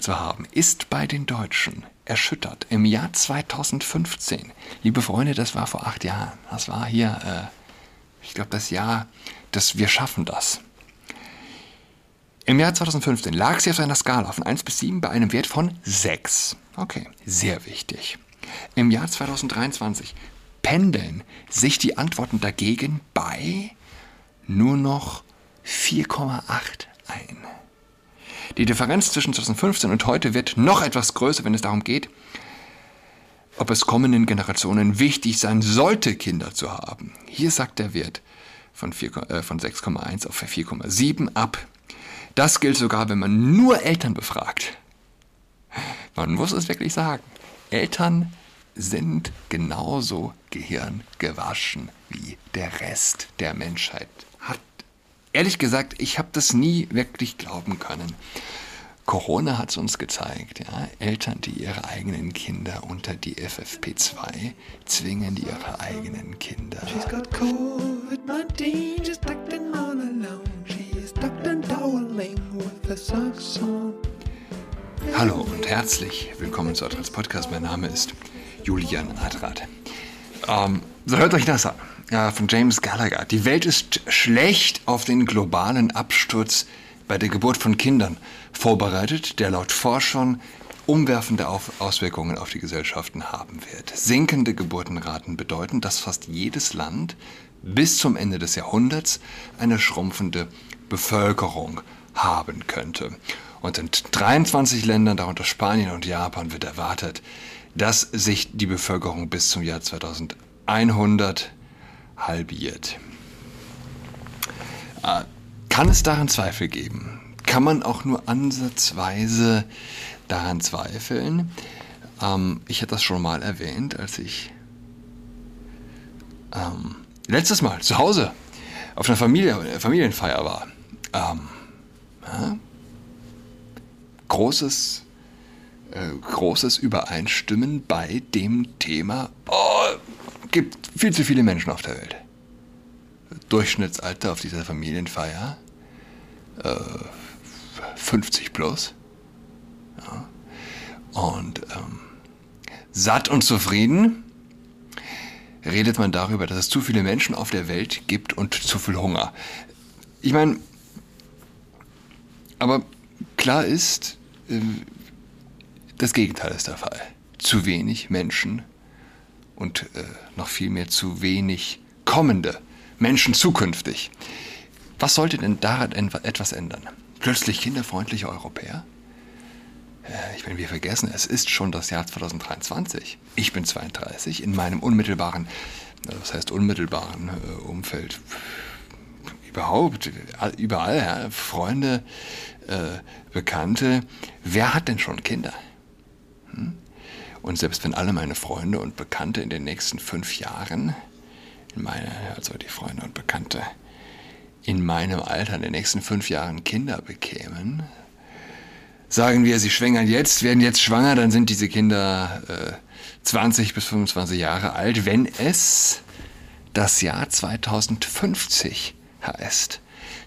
Zu haben, ist bei den Deutschen erschüttert. Im Jahr 2015, liebe Freunde, das war vor acht Jahren. Das war hier, äh, ich glaube, das Jahr, dass wir schaffen das. Im Jahr 2015 lag sie auf einer Skala von 1 bis 7 bei einem Wert von 6. Okay, sehr wichtig. Im Jahr 2023 pendeln sich die Antworten dagegen bei nur noch 4,8 ein. Die Differenz zwischen 2015 und heute wird noch etwas größer, wenn es darum geht, ob es kommenden Generationen wichtig sein sollte, Kinder zu haben. Hier sagt der Wert von, äh, von 6,1 auf 4,7 ab. Das gilt sogar, wenn man nur Eltern befragt. Man muss es wirklich sagen. Eltern sind genauso gehirngewaschen wie der Rest der Menschheit ehrlich gesagt, ich habe das nie wirklich glauben können. Corona hat es uns gezeigt, ja, Eltern, die ihre eigenen Kinder unter die FFP2 zwingen, die ihre eigenen Kinder. Hallo und herzlich willkommen zu Adrats Podcast. Mein Name ist Julian Adrat. Ähm, so hört euch das an ja, von James Gallagher. Die Welt ist schlecht auf den globalen Absturz bei der Geburt von Kindern vorbereitet, der laut Forschern umwerfende Auswirkungen auf die Gesellschaften haben wird. Sinkende Geburtenraten bedeuten, dass fast jedes Land bis zum Ende des Jahrhunderts eine schrumpfende Bevölkerung haben könnte. Und in 23 Ländern, darunter Spanien und Japan, wird erwartet, dass sich die Bevölkerung bis zum Jahr 2100 halbiert. Äh, kann es daran Zweifel geben? Kann man auch nur ansatzweise daran zweifeln? Ähm, ich hatte das schon mal erwähnt, als ich ähm, letztes Mal zu Hause auf einer Familie, Familienfeier war. Ähm, ja, großes, äh, großes Übereinstimmen bei dem Thema, gibt viel zu viele Menschen auf der Welt. Durchschnittsalter auf dieser Familienfeier äh, 50 plus. Ja. Und ähm, satt und zufrieden redet man darüber, dass es zu viele Menschen auf der Welt gibt und zu viel Hunger. Ich meine, aber klar ist, äh, das Gegenteil ist der Fall. Zu wenig Menschen und äh, noch viel mehr zu wenig kommende Menschen zukünftig. Was sollte denn daran etwas ändern? Plötzlich kinderfreundliche Europäer? Äh, ich meine, wir vergessen, es ist schon das Jahr 2023. Ich bin 32. In meinem unmittelbaren, das heißt unmittelbaren äh, Umfeld, überhaupt, überall, ja, Freunde, äh, Bekannte. Wer hat denn schon Kinder? Hm? Und selbst wenn alle meine Freunde und Bekannte in den nächsten fünf Jahren, meine, also die Freunde und Bekannte, in meinem Alter in den nächsten fünf Jahren Kinder bekämen, sagen wir, sie schwängern jetzt, werden jetzt schwanger, dann sind diese Kinder äh, 20 bis 25 Jahre alt, wenn es das Jahr 2050 heißt.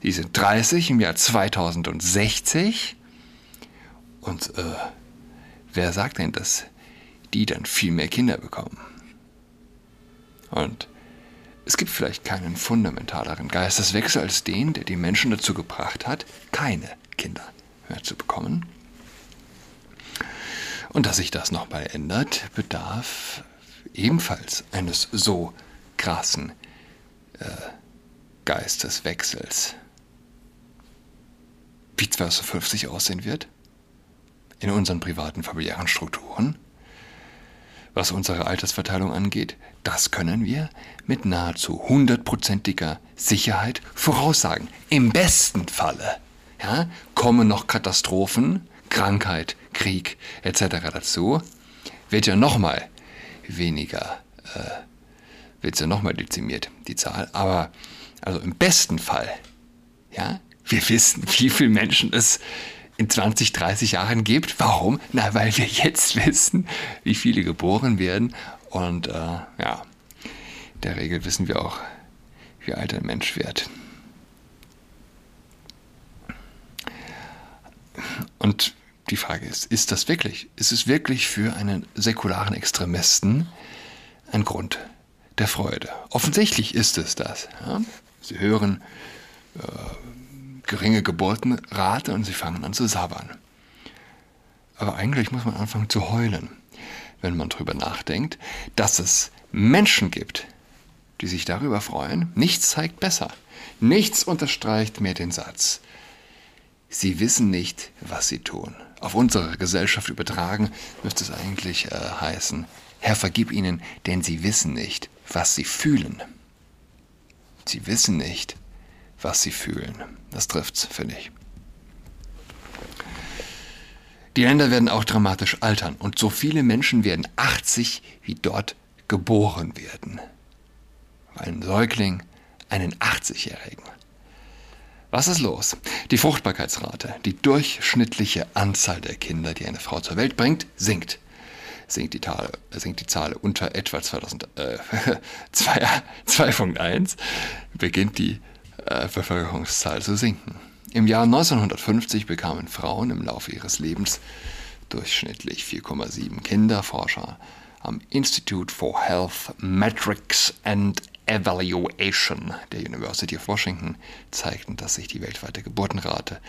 Die sind 30 im Jahr 2060. Und äh, wer sagt denn, dass die dann viel mehr Kinder bekommen. Und es gibt vielleicht keinen fundamentaleren Geisteswechsel als den, der die Menschen dazu gebracht hat, keine Kinder mehr zu bekommen. Und dass sich das nochmal ändert, bedarf ebenfalls eines so krassen äh, Geisteswechsels. Wie 2050 aussehen wird? In unseren privaten familiären Strukturen? Was unsere Altersverteilung angeht, das können wir mit nahezu hundertprozentiger Sicherheit voraussagen. Im besten Falle ja, kommen noch Katastrophen, Krankheit, Krieg etc. dazu, wird ja nochmal weniger, äh, wird ja nochmal dezimiert, die Zahl. Aber also im besten Fall, ja, wir wissen, wie viele Menschen es in 20, 30 Jahren gibt. Warum? Na, weil wir jetzt wissen, wie viele geboren werden. Und äh, ja, in der Regel wissen wir auch, wie alt ein Mensch wird. Und die Frage ist, ist das wirklich, ist es wirklich für einen säkularen Extremisten ein Grund der Freude? Offensichtlich ist es das. Ja? Sie hören äh, geringe Geburtenrate und sie fangen an zu sabbern. Aber eigentlich muss man anfangen zu heulen, wenn man darüber nachdenkt, dass es Menschen gibt, die sich darüber freuen. Nichts zeigt besser. Nichts unterstreicht mehr den Satz. Sie wissen nicht, was sie tun. Auf unsere Gesellschaft übertragen müsste es eigentlich äh, heißen, Herr, vergib ihnen, denn sie wissen nicht, was sie fühlen. Sie wissen nicht, was sie fühlen. Das trifft's, finde ich. Die Länder werden auch dramatisch altern und so viele Menschen werden 80 wie dort geboren werden. Ein Säugling, einen 80-Jährigen. Was ist los? Die Fruchtbarkeitsrate, die durchschnittliche Anzahl der Kinder, die eine Frau zur Welt bringt, sinkt. Sinkt die, Zahl, sinkt die Zahl unter etwa 2000, äh, 2.1, beginnt die äh, Bevölkerungszahl zu sinken. Im Jahr 1950 bekamen Frauen im Laufe ihres Lebens durchschnittlich 4,7 Kinder. Forscher am Institute for Health Metrics and Evaluation der University of Washington zeigten, dass sich die weltweite Geburtenrate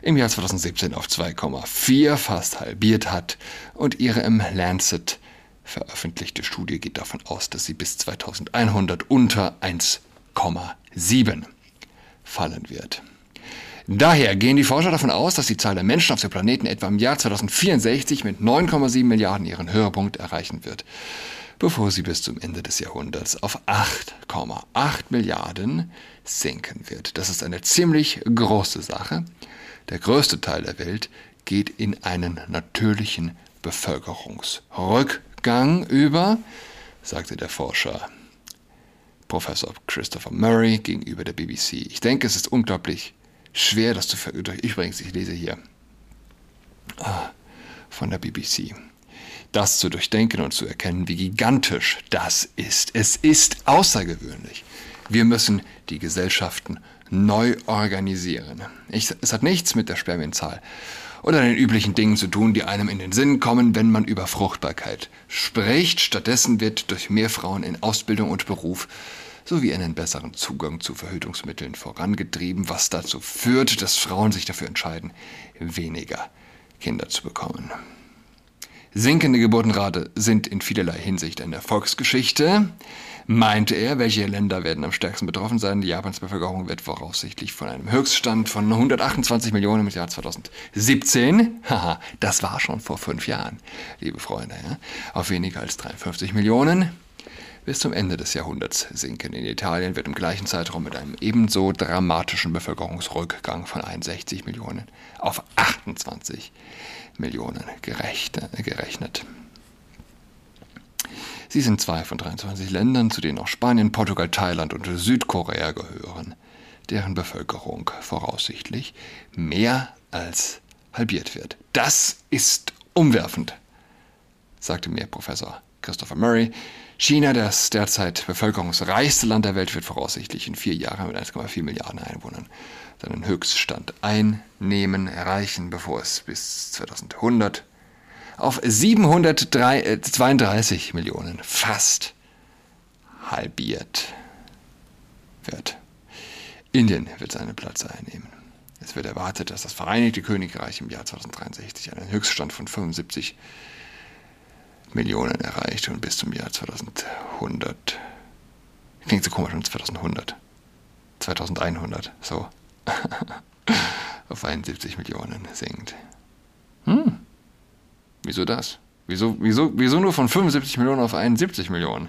im Jahr 2017 auf 2,4 fast halbiert hat und ihre im Lancet veröffentlichte Studie geht davon aus, dass sie bis 2100 unter 1,7 fallen wird. Daher gehen die Forscher davon aus, dass die Zahl der Menschen auf dem Planeten etwa im Jahr 2064 mit 9,7 Milliarden ihren Höhepunkt erreichen wird bevor sie bis zum Ende des Jahrhunderts auf 8,8 Milliarden sinken wird. Das ist eine ziemlich große Sache. Der größte Teil der Welt geht in einen natürlichen Bevölkerungsrückgang über, sagte der Forscher Professor Christopher Murray gegenüber der BBC. Ich denke, es ist unglaublich schwer, das zu verüben. Übrigens, ich lese hier ah, von der BBC das zu durchdenken und zu erkennen, wie gigantisch das ist. Es ist außergewöhnlich. Wir müssen die Gesellschaften neu organisieren. Ich, es hat nichts mit der Spermienzahl oder den üblichen Dingen zu tun, die einem in den Sinn kommen, wenn man über Fruchtbarkeit spricht. Stattdessen wird durch mehr Frauen in Ausbildung und Beruf sowie einen besseren Zugang zu Verhütungsmitteln vorangetrieben, was dazu führt, dass Frauen sich dafür entscheiden, weniger Kinder zu bekommen. Sinkende Geburtenrate sind in vielerlei Hinsicht eine Erfolgsgeschichte, meinte er. Welche Länder werden am stärksten betroffen sein? Die Japans Bevölkerung wird voraussichtlich von einem Höchststand von 128 Millionen im Jahr 2017, haha, das war schon vor fünf Jahren, liebe Freunde, ja, auf weniger als 53 Millionen bis zum Ende des Jahrhunderts sinken. In Italien wird im gleichen Zeitraum mit einem ebenso dramatischen Bevölkerungsrückgang von 61 Millionen auf 28 Millionen gerechnet. Sie sind zwei von 23 Ländern, zu denen auch Spanien, Portugal, Thailand und Südkorea gehören, deren Bevölkerung voraussichtlich mehr als halbiert wird. Das ist umwerfend, sagte mir Professor Christopher Murray, China, das derzeit bevölkerungsreichste Land der Welt, wird voraussichtlich in vier Jahren mit 1,4 Milliarden Einwohnern seinen Höchststand einnehmen, erreichen, bevor es bis 2100 auf 732 äh, Millionen fast halbiert wird. Indien wird seinen Platz einnehmen. Es wird erwartet, dass das Vereinigte Königreich im Jahr 2063 einen Höchststand von 75 Millionen erreicht und bis zum Jahr 2100. Klingt so komisch, 2100. 2100, so. auf 71 Millionen sinkt. Hm. Wieso das? Wieso, wieso, wieso nur von 75 Millionen auf 71 Millionen?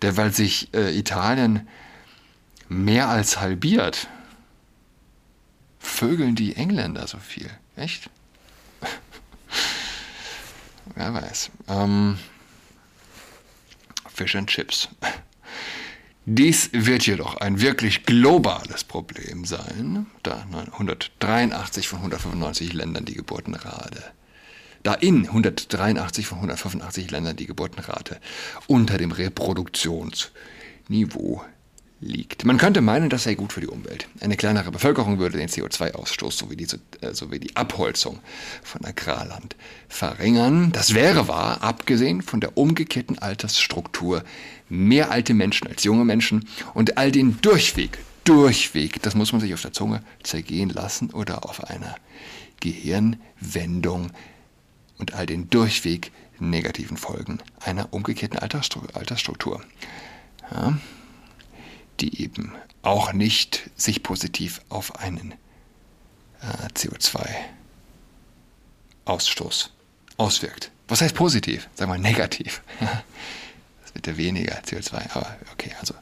Der, weil sich äh, Italien mehr als halbiert. Vögeln die Engländer so viel? Echt? Wer weiß. Ähm, Fish and Chips. Dies wird jedoch ein wirklich globales Problem sein, da 183 von 195 Ländern die Geburtenrate, da in 183 von 185 Ländern die Geburtenrate unter dem Reproduktionsniveau liegt. Man könnte meinen, das sei gut für die Umwelt. Eine kleinere Bevölkerung würde den CO2-Ausstoß sowie die, äh, sowie die Abholzung von Agrarland verringern. Das wäre wahr, abgesehen von der umgekehrten Altersstruktur. Mehr alte Menschen als junge Menschen und all den Durchweg, Durchweg, das muss man sich auf der Zunge zergehen lassen oder auf einer Gehirnwendung und all den Durchweg negativen Folgen einer umgekehrten Altersstruktur. Ja, die eben auch nicht sich positiv auf einen äh, CO2-Ausstoß auswirkt. Was heißt positiv? Sagen wir negativ. Das wird ja weniger CO2, aber okay, also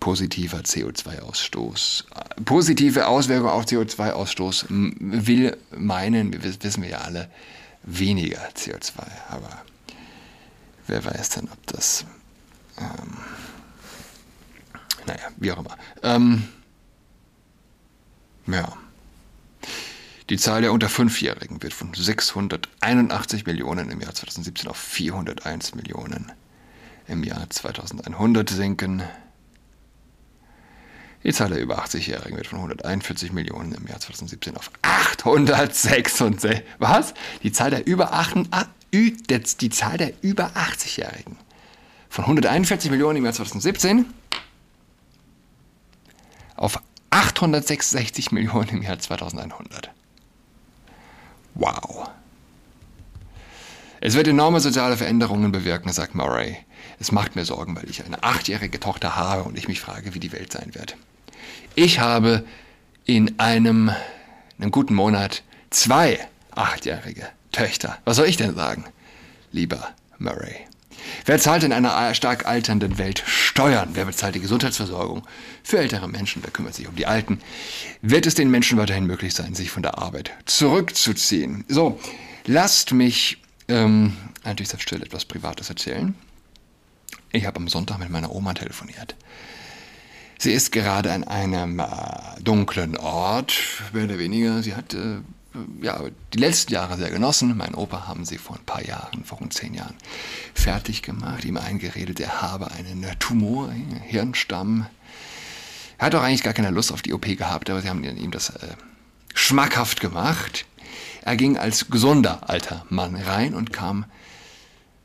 positiver CO2-Ausstoß. Positive Auswirkungen auf CO2-Ausstoß will meinen, wissen wir ja alle, weniger CO2. Aber wer weiß denn, ob das ähm, naja, wie auch immer. Ähm, ja. Die Zahl der unter Fünfjährigen wird von 681 Millionen im Jahr 2017 auf 401 Millionen im Jahr 2100 sinken. Die Zahl der über 80-Jährigen wird von 141 Millionen im Jahr 2017 auf 866. Was? Die Zahl der über 8, die Zahl der über 80-Jährigen von 141 Millionen im Jahr 2017 auf 866 Millionen im Jahr 2100. Wow. Es wird enorme soziale Veränderungen bewirken, sagt Murray. Es macht mir Sorgen, weil ich eine achtjährige Tochter habe und ich mich frage, wie die Welt sein wird. Ich habe in einem, einem guten Monat zwei achtjährige Töchter. Was soll ich denn sagen, lieber Murray? Wer zahlt in einer stark alternden Welt Steuern? Wer bezahlt die Gesundheitsversorgung für ältere Menschen? Wer kümmert sich um die Alten? Wird es den Menschen weiterhin möglich sein, sich von der Arbeit zurückzuziehen? So, lasst mich ähm, natürlich sehr still etwas Privates erzählen. Ich habe am Sonntag mit meiner Oma telefoniert. Sie ist gerade an einem äh, dunklen Ort, mehr oder weniger. Sie hat äh, ja, die letzten Jahre sehr genossen. Mein Opa haben sie vor ein paar Jahren, vor rund zehn Jahren, fertig gemacht, ihm eingeredet, er habe einen Tumor, einen Hirnstamm. Er hat auch eigentlich gar keine Lust auf die OP gehabt, aber sie haben ihm das äh, schmackhaft gemacht. Er ging als gesunder alter Mann rein und kam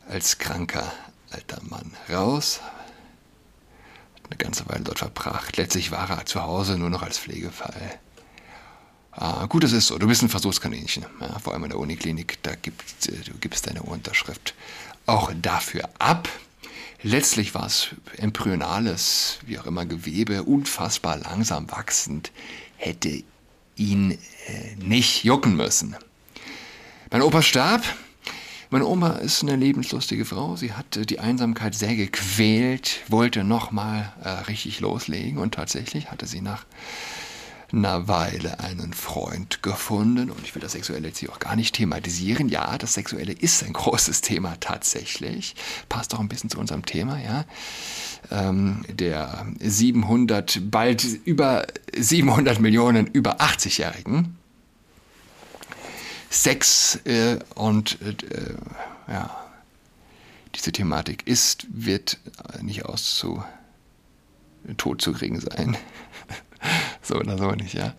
als kranker alter Mann raus. Hat eine ganze Weile dort verbracht. Letztlich war er zu Hause nur noch als Pflegefall. Ah, gut, das ist so. Du bist ein Versuchskaninchen. Ja, vor allem in der Uniklinik, da gibt, du gibst deine Unterschrift auch dafür ab. Letztlich war es embryonales, wie auch immer, Gewebe, unfassbar langsam wachsend, hätte ihn äh, nicht jucken müssen. Mein Opa starb. Meine Oma ist eine lebenslustige Frau. Sie hat die Einsamkeit sehr gequält, wollte nochmal äh, richtig loslegen und tatsächlich hatte sie nach einer Weile einen Freund gefunden und ich will das Sexuelle jetzt hier auch gar nicht thematisieren. Ja, das Sexuelle ist ein großes Thema tatsächlich. Passt auch ein bisschen zu unserem Thema, ja. Ähm, der 700, bald über 700 Millionen über 80-Jährigen. Sex äh, und äh, ja, diese Thematik ist, wird nicht auszu tot zu kriegen sein. so oder so nicht, ja.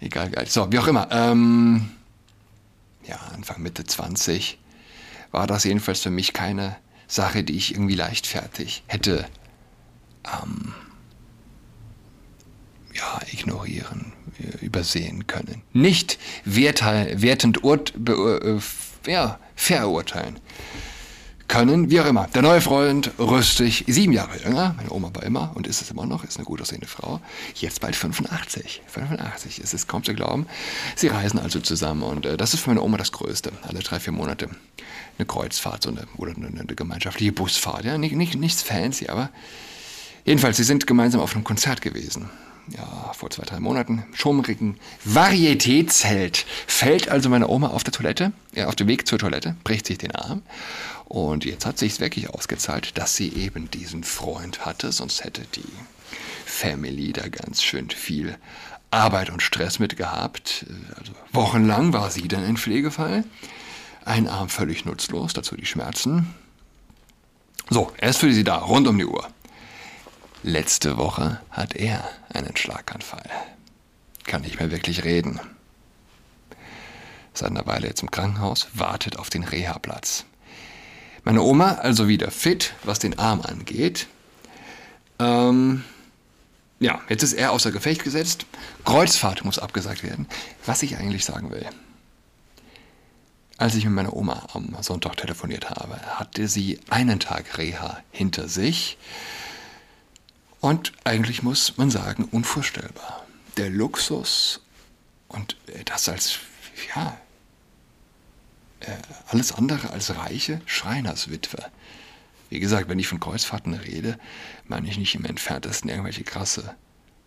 Egal, geil. So, wie auch immer. Ähm, ja, Anfang, Mitte 20 war das jedenfalls für mich keine Sache, die ich irgendwie leichtfertig hätte ähm, ja, ignorieren, übersehen können. Nicht wertend be, äh, ja, verurteilen können, wie auch immer. Der neue Freund, rüstig, sieben Jahre jünger, meine Oma war immer und ist es immer noch, ist eine gut aussehende Frau, jetzt bald 85. 85, es ist kaum zu glauben. Sie reisen also zusammen und äh, das ist für meine Oma das Größte, alle drei, vier Monate. Eine Kreuzfahrt so eine, oder eine, eine gemeinschaftliche Busfahrt, ja, nicht, nicht, nichts fancy, aber jedenfalls, sie sind gemeinsam auf einem Konzert gewesen ja, vor zwei, drei Monaten, schummrigen Varietätsheld. Fällt also meine Oma auf der Toilette, ja, auf dem Weg zur Toilette, bricht sich den Arm. Und jetzt hat sich wirklich ausgezahlt, dass sie eben diesen Freund hatte, sonst hätte die Family da ganz schön viel Arbeit und Stress mit gehabt. Also wochenlang war sie dann in Pflegefall. Ein Arm völlig nutzlos, dazu die Schmerzen. So, er ist für sie da, rund um die Uhr. Letzte Woche hat er einen Schlaganfall. Kann nicht mehr wirklich reden. Seit einer Weile jetzt im Krankenhaus, wartet auf den Reha-Platz. Meine Oma also wieder fit, was den Arm angeht. Ähm, ja, jetzt ist er außer Gefecht gesetzt. Kreuzfahrt muss abgesagt werden. Was ich eigentlich sagen will. Als ich mit meiner Oma am Sonntag telefoniert habe, hatte sie einen Tag Reha hinter sich. Und eigentlich muss man sagen, unvorstellbar. Der Luxus und das als, ja, äh, alles andere als reiche Schreinerswitwe. Wie gesagt, wenn ich von Kreuzfahrten rede, meine ich nicht im entferntesten irgendwelche krasse,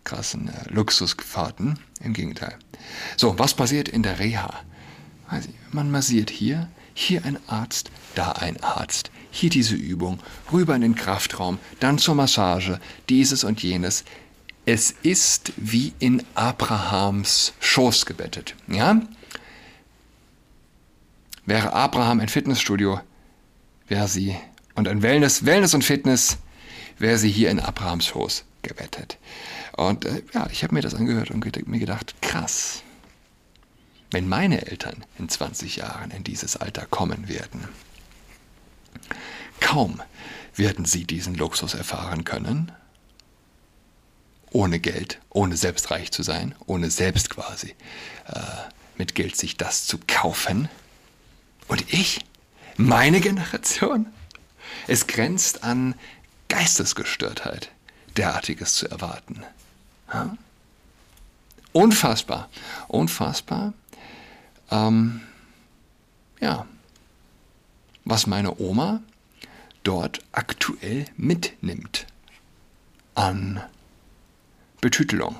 krassen äh, Luxusfahrten. Im Gegenteil. So, was passiert in der Reha? Man massiert hier, hier ein Arzt, da ein Arzt, hier diese Übung, rüber in den Kraftraum, dann zur Massage, dieses und jenes. Es ist wie in Abrahams Schoß gebettet. Ja? Wäre Abraham ein Fitnessstudio, wäre sie, und ein Wellness, Wellness und Fitness, wäre sie hier in Abrahams Schoß gebettet. Und äh, ja, ich habe mir das angehört und mir gedacht, krass, wenn meine Eltern in 20 Jahren in dieses Alter kommen werden. Kaum werden sie diesen Luxus erfahren können, ohne Geld, ohne selbst reich zu sein, ohne selbst quasi äh, mit Geld sich das zu kaufen. Und ich, meine Generation, es grenzt an Geistesgestörtheit, derartiges zu erwarten. Ja? Unfassbar, unfassbar. Ähm, ja, was meine Oma dort aktuell mitnimmt an Betütelung,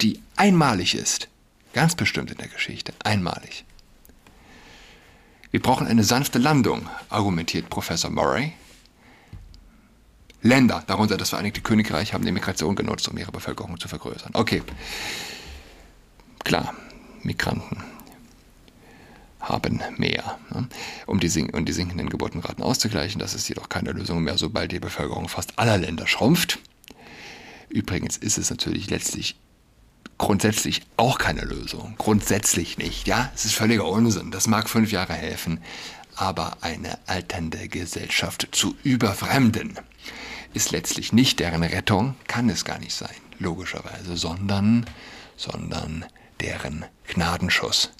die einmalig ist, ganz bestimmt in der Geschichte, einmalig. Wir brauchen eine sanfte Landung, argumentiert Professor Murray. Länder, darunter das Vereinigte Königreich, haben die Migration genutzt, um ihre Bevölkerung zu vergrößern. Okay, klar, Migranten haben mehr, ne, um, die um die sinkenden Geburtenraten auszugleichen. Das ist jedoch keine Lösung mehr, sobald die Bevölkerung fast aller Länder schrumpft. Übrigens ist es natürlich letztlich grundsätzlich auch keine Lösung. Grundsätzlich nicht, ja. Es ist völliger Unsinn. Das mag fünf Jahre helfen, aber eine alternde Gesellschaft zu überfremden ist letztlich nicht deren Rettung, kann es gar nicht sein, logischerweise, sondern, sondern deren Gnadenschuss.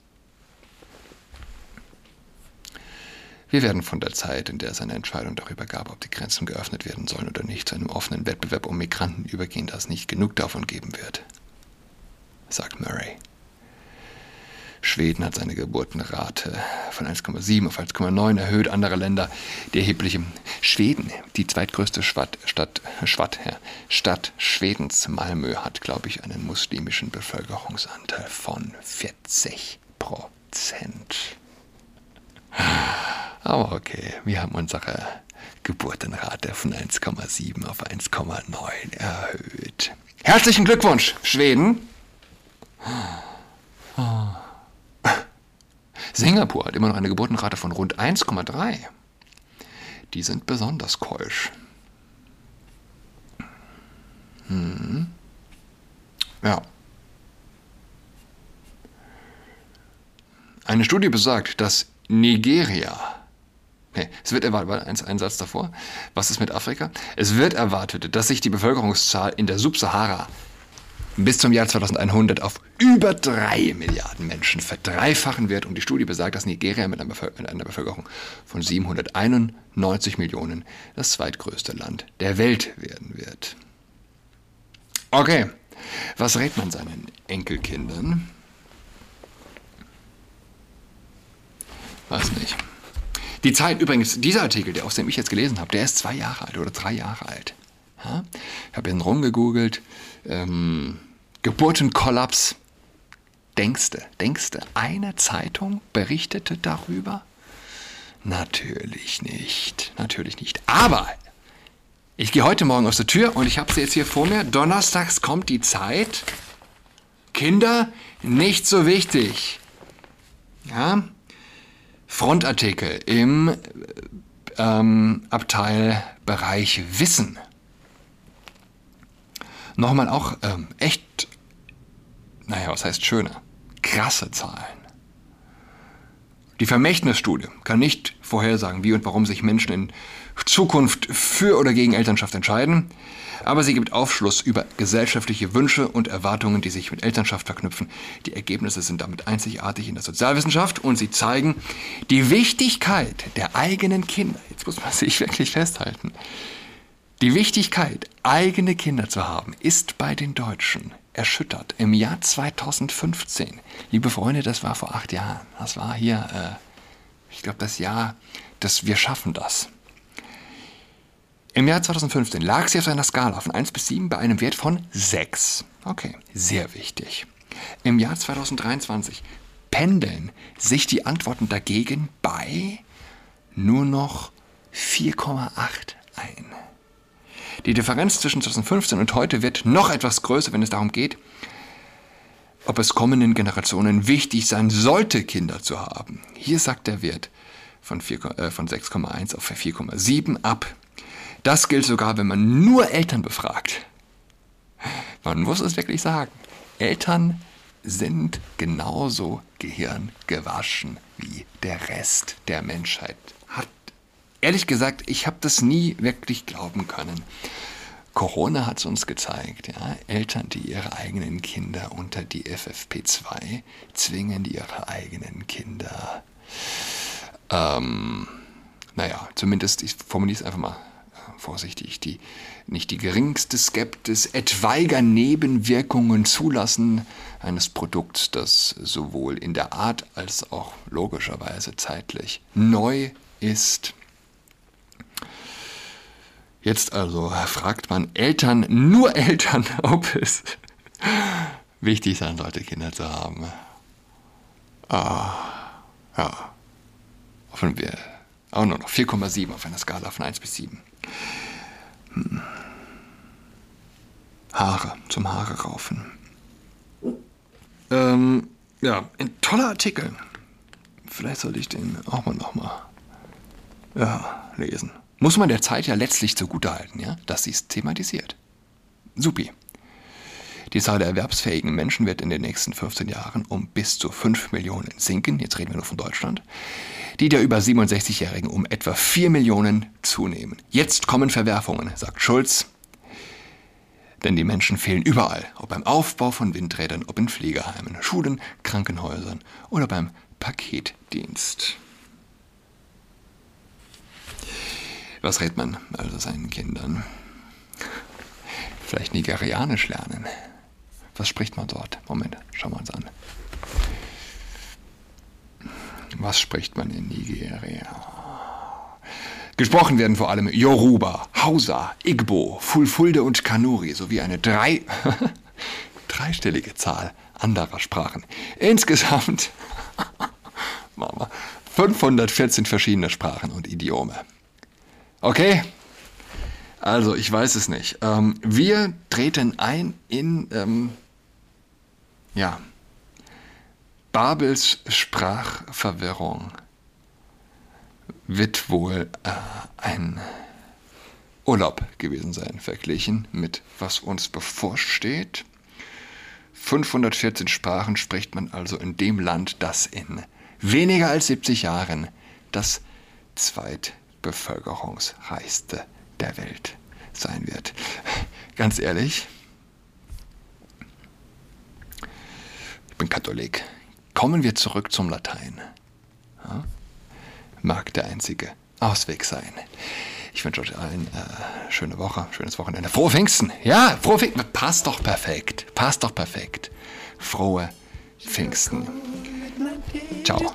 Wir werden von der Zeit, in der es eine Entscheidung darüber gab, ob die Grenzen geöffnet werden sollen oder nicht, zu einem offenen Wettbewerb um Migranten übergehen, dass nicht genug davon geben wird, sagt Murray. Schweden hat seine Geburtenrate von 1,7 auf 1,9 erhöht, andere Länder die erhebliche. Schweden, die zweitgrößte Stadt, Stadt, Stadt, ja, Stadt Schwedens, Malmö, hat, glaube ich, einen muslimischen Bevölkerungsanteil von 40 Prozent. Aber okay, wir haben unsere Geburtenrate von 1,7 auf 1,9 erhöht. Herzlichen Glückwunsch, Schweden! Singapur hat immer noch eine Geburtenrate von rund 1,3. Die sind besonders keusch. Hm. Ja. Eine Studie besagt, dass Nigeria, nee, es wird erwartet, ein, ein Satz davor, was ist mit Afrika? Es wird erwartet, dass sich die Bevölkerungszahl in der Subsahara bis zum Jahr 2100 auf über drei Milliarden Menschen verdreifachen wird. Und die Studie besagt, dass Nigeria mit einer, Bevölkerung von 791 Millionen das zweitgrößte Land der Welt werden wird. Okay, was rät man seinen Enkelkindern? Weiß nicht. Die Zeit, übrigens, dieser Artikel, der aus dem ich jetzt gelesen habe, der ist zwei Jahre alt oder drei Jahre alt. Ja? Ich habe ihn rumgegoogelt. Ähm, Geburtenkollaps. Denkste, denkste, eine Zeitung berichtete darüber? Natürlich nicht, natürlich nicht. Aber ich gehe heute Morgen aus der Tür und ich habe sie jetzt hier vor mir. Donnerstags kommt die Zeit. Kinder, nicht so wichtig. Ja, Frontartikel im ähm, Abteilbereich Wissen Nochmal auch ähm, echt, naja, was heißt schöne, krasse Zahlen. Die Vermächtnisstudie kann nicht vorhersagen, wie und warum sich Menschen in Zukunft für oder gegen Elternschaft entscheiden, aber sie gibt Aufschluss über gesellschaftliche Wünsche und Erwartungen, die sich mit Elternschaft verknüpfen. Die Ergebnisse sind damit einzigartig in der Sozialwissenschaft und sie zeigen die Wichtigkeit der eigenen Kinder. Jetzt muss man sich wirklich festhalten. Die Wichtigkeit, eigene Kinder zu haben, ist bei den Deutschen erschüttert. Im Jahr 2015, liebe Freunde, das war vor acht Jahren. Das war hier, äh, ich glaube, das Jahr, dass wir schaffen das. Im Jahr 2015 lag sie auf einer Skala von 1 bis 7 bei einem Wert von 6. Okay, sehr wichtig. Im Jahr 2023 pendeln sich die Antworten dagegen bei nur noch 4,8 ein. Die Differenz zwischen 2015 und heute wird noch etwas größer, wenn es darum geht, ob es kommenden Generationen wichtig sein sollte, Kinder zu haben. Hier sagt der Wert von, äh, von 6,1 auf 4,7 ab. Das gilt sogar, wenn man nur Eltern befragt. Man muss es wirklich sagen. Eltern sind genauso gehirngewaschen wie der Rest der Menschheit. Ehrlich gesagt, ich habe das nie wirklich glauben können. Corona hat es uns gezeigt, ja, Eltern, die ihre eigenen Kinder unter die FFP2 zwingen, ihre eigenen Kinder, ähm, naja, zumindest, ich formuliere es einfach mal vorsichtig, die nicht die geringste Skeptis etwaiger Nebenwirkungen zulassen eines Produkts, das sowohl in der Art als auch logischerweise zeitlich neu ist. Jetzt also fragt man Eltern, nur Eltern, ob es wichtig sein sollte, Kinder zu haben. Ah, ja. Hoffen wir auch nur noch 4,7 auf einer Skala von 1 bis 7. Haare, zum Haare raufen. Ähm, ja, ein toller Artikel. Vielleicht sollte ich den auch mal nochmal ja, lesen. Muss man der Zeit ja letztlich zugutehalten, ja, dass sie es thematisiert. Supi. Die Zahl der erwerbsfähigen Menschen wird in den nächsten 15 Jahren um bis zu 5 Millionen sinken. Jetzt reden wir nur von Deutschland die der über 67-Jährigen um etwa 4 Millionen zunehmen. Jetzt kommen Verwerfungen, sagt Schulz. Denn die Menschen fehlen überall, ob beim Aufbau von Windrädern, ob in Pflegeheimen, Schulen, Krankenhäusern oder beim Paketdienst. Was rät man also seinen Kindern? Vielleicht Nigerianisch lernen. Was spricht man dort? Moment, schauen wir uns an. Was spricht man in Nigeria? Gesprochen werden vor allem Yoruba, Hausa, Igbo, Fulfulde und Kanuri sowie eine drei, dreistellige Zahl anderer Sprachen. Insgesamt Mama, 514 verschiedene Sprachen und Idiome. Okay? Also, ich weiß es nicht. Ähm, wir treten ein in, ähm, ja, Babels Sprachverwirrung wird wohl äh, ein Urlaub gewesen sein, verglichen mit was uns bevorsteht. 514 Sprachen spricht man also in dem Land, das in weniger als 70 Jahren das zweitbevölkerungsreichste der Welt sein wird. Ganz ehrlich, ich bin Katholik. Kommen wir zurück zum Latein. Ja? Mag der einzige Ausweg sein. Ich wünsche euch allen äh, schöne Woche, schönes Wochenende. Frohe Pfingsten! Ja, frohe Pfingsten! Passt doch perfekt. Passt doch perfekt. Frohe Pfingsten. Ciao.